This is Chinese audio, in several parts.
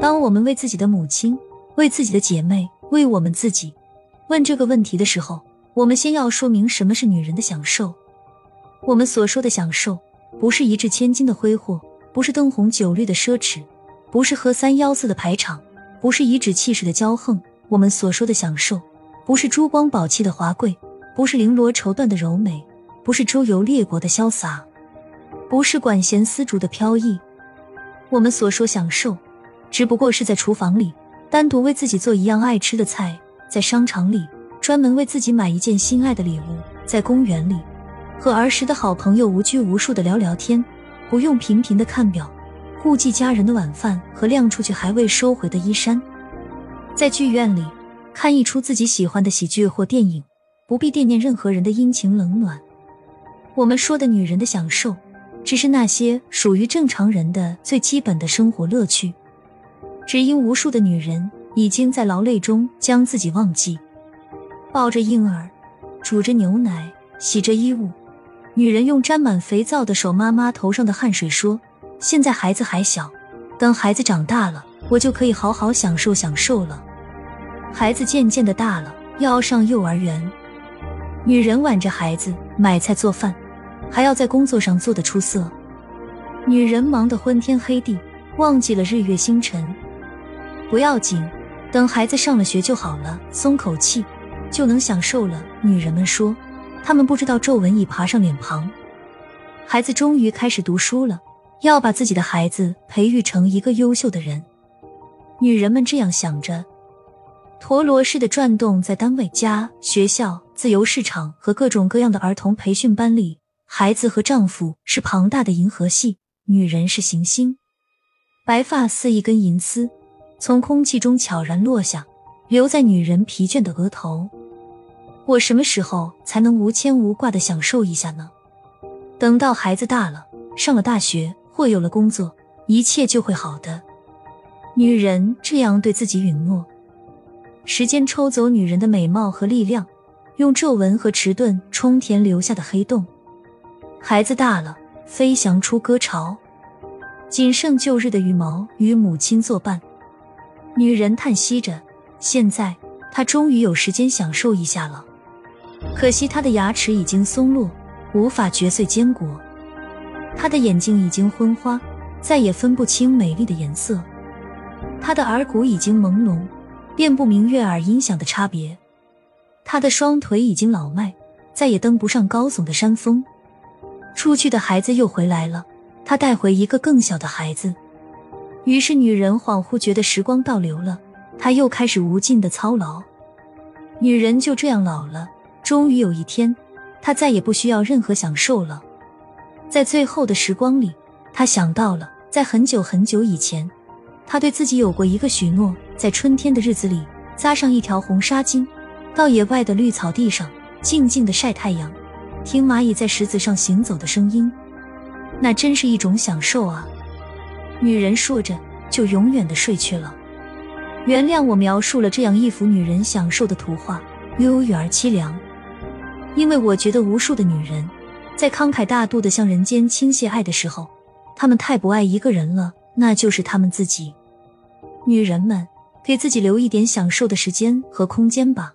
当我们为自己的母亲、为自己的姐妹、为我们自己问这个问题的时候，我们先要说明什么是女人的享受。我们所说的享受，不是一掷千金的挥霍，不是灯红酒绿的奢侈，不是喝三幺四的排场，不是颐指气使的骄横。我们所说的享受，不是珠光宝气的华贵，不是绫罗绸缎的柔美，不是周游列国的潇洒，不是管弦丝竹的飘逸。我们所说享受，只不过是在厨房里单独为自己做一样爱吃的菜，在商场里专门为自己买一件心爱的礼物，在公园里。和儿时的好朋友无拘无束的聊聊天，不用频频的看表，顾忌家人的晚饭和晾出去还未收回的衣衫，在剧院里看一出自己喜欢的喜剧或电影，不必惦念任何人的阴晴冷暖。我们说的女人的享受，只是那些属于正常人的最基本的生活乐趣。只因无数的女人已经在劳累中将自己忘记，抱着婴儿，煮着牛奶，洗着衣物。女人用沾满肥皂的手抹抹头上的汗水，说：“现在孩子还小，等孩子长大了，我就可以好好享受享受了。”孩子渐渐的大了，要上幼儿园，女人挽着孩子买菜做饭，还要在工作上做得出色。女人忙得昏天黑地，忘记了日月星辰。不要紧，等孩子上了学就好了，松口气就能享受了。女人们说。他们不知道皱纹已爬上脸庞，孩子终于开始读书了，要把自己的孩子培育成一个优秀的人。女人们这样想着，陀螺似的转动在单位、家、学校、自由市场和各种各样的儿童培训班里。孩子和丈夫是庞大的银河系，女人是行星。白发似一根银丝，从空气中悄然落下，留在女人疲倦的额头。我什么时候才能无牵无挂的享受一下呢？等到孩子大了，上了大学或有了工作，一切就会好的。女人这样对自己允诺。时间抽走女人的美貌和力量，用皱纹和迟钝充填留下的黑洞。孩子大了，飞翔出歌巢，仅剩旧日的羽毛与母亲作伴。女人叹息着，现在她终于有时间享受一下了。可惜她的牙齿已经松落，无法嚼碎坚果；他的眼睛已经昏花，再也分不清美丽的颜色；他的耳骨已经朦胧，辨不明悦耳音响的差别；他的双腿已经老迈，再也登不上高耸的山峰。出去的孩子又回来了，他带回一个更小的孩子。于是女人恍惚觉得时光倒流了，她又开始无尽的操劳。女人就这样老了。终于有一天，她再也不需要任何享受了。在最后的时光里，她想到了，在很久很久以前，她对自己有过一个许诺：在春天的日子里，扎上一条红纱巾，到野外的绿草地上，静静的晒太阳，听蚂蚁在石子上行走的声音。那真是一种享受啊！女人说着，就永远的睡去了。原谅我描述了这样一幅女人享受的图画，忧郁而凄凉。因为我觉得，无数的女人在慷慨大度的向人间倾泻爱的时候，她们太不爱一个人了，那就是她们自己。女人们，给自己留一点享受的时间和空间吧，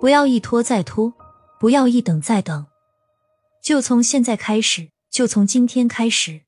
不要一拖再拖，不要一等再等，就从现在开始，就从今天开始。